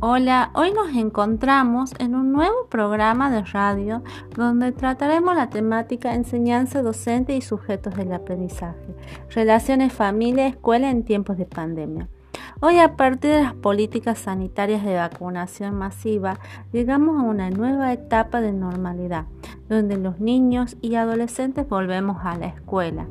Hola, hoy nos encontramos en un nuevo programa de radio donde trataremos la temática enseñanza docente y sujetos del aprendizaje, relaciones familia-escuela en tiempos de pandemia. Hoy a partir de las políticas sanitarias de vacunación masiva, llegamos a una nueva etapa de normalidad, donde los niños y adolescentes volvemos a la escuela.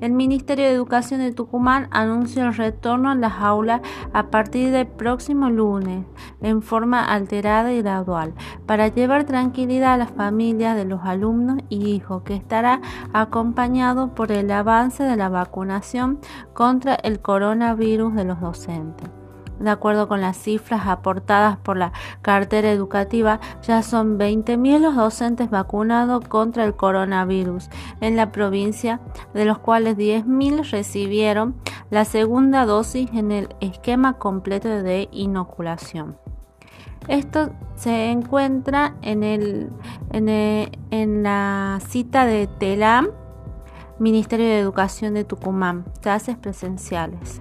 El Ministerio de Educación de Tucumán anunció el retorno a las aulas a partir del próximo lunes en forma alterada y gradual para llevar tranquilidad a las familias de los alumnos y hijos que estará acompañado por el avance de la vacunación contra el coronavirus de los docentes. De acuerdo con las cifras aportadas por la cartera educativa, ya son 20.000 los docentes vacunados contra el coronavirus en la provincia, de los cuales 10.000 recibieron la segunda dosis en el esquema completo de inoculación. Esto se encuentra en, el, en, la cita de TELAM, Ministerio de Educación de Tucumán, clases presenciales.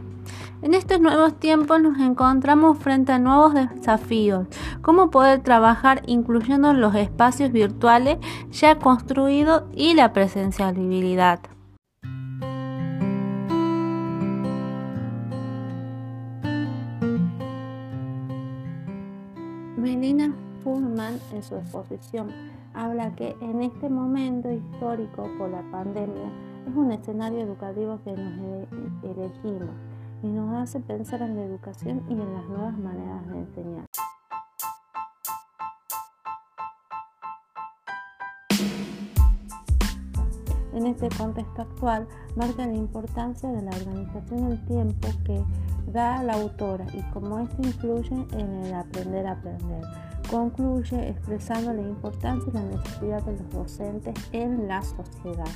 En estos nuevos tiempos nos encontramos frente a nuevos desafíos, cómo poder trabajar incluyendo los espacios virtuales ya construidos y la presencialidad. Melina Fullman en su exposición habla que en este momento histórico por la pandemia es un escenario educativo que nos elegimos y nos hace pensar en la educación y en las nuevas maneras de enseñar. En este contexto actual, marca la importancia de la organización del tiempo que da la autora y cómo esto influye en el aprender a aprender. Concluye expresando la importancia y la necesidad de los docentes en la sociedad.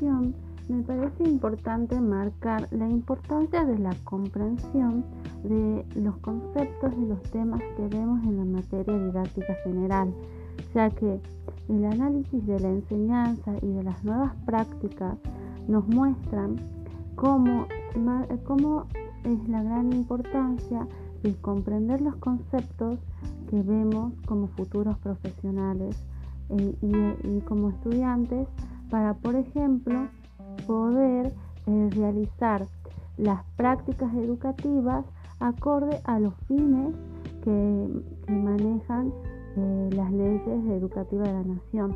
Me parece importante marcar la importancia de la comprensión de los conceptos y los temas que vemos en la materia didáctica general, ya que el análisis de la enseñanza y de las nuevas prácticas nos muestran cómo, cómo es la gran importancia de comprender los conceptos que vemos como futuros profesionales eh, y como estudiantes para, por ejemplo, poder eh, realizar las prácticas educativas acorde a los fines que, manejan eh, las leyes educativas de la nación,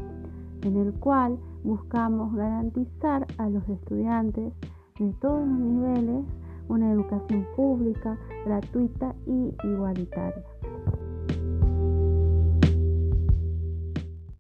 en el cual buscamos garantizar a los estudiantes de todos los niveles una educación pública, gratuita y igualitaria.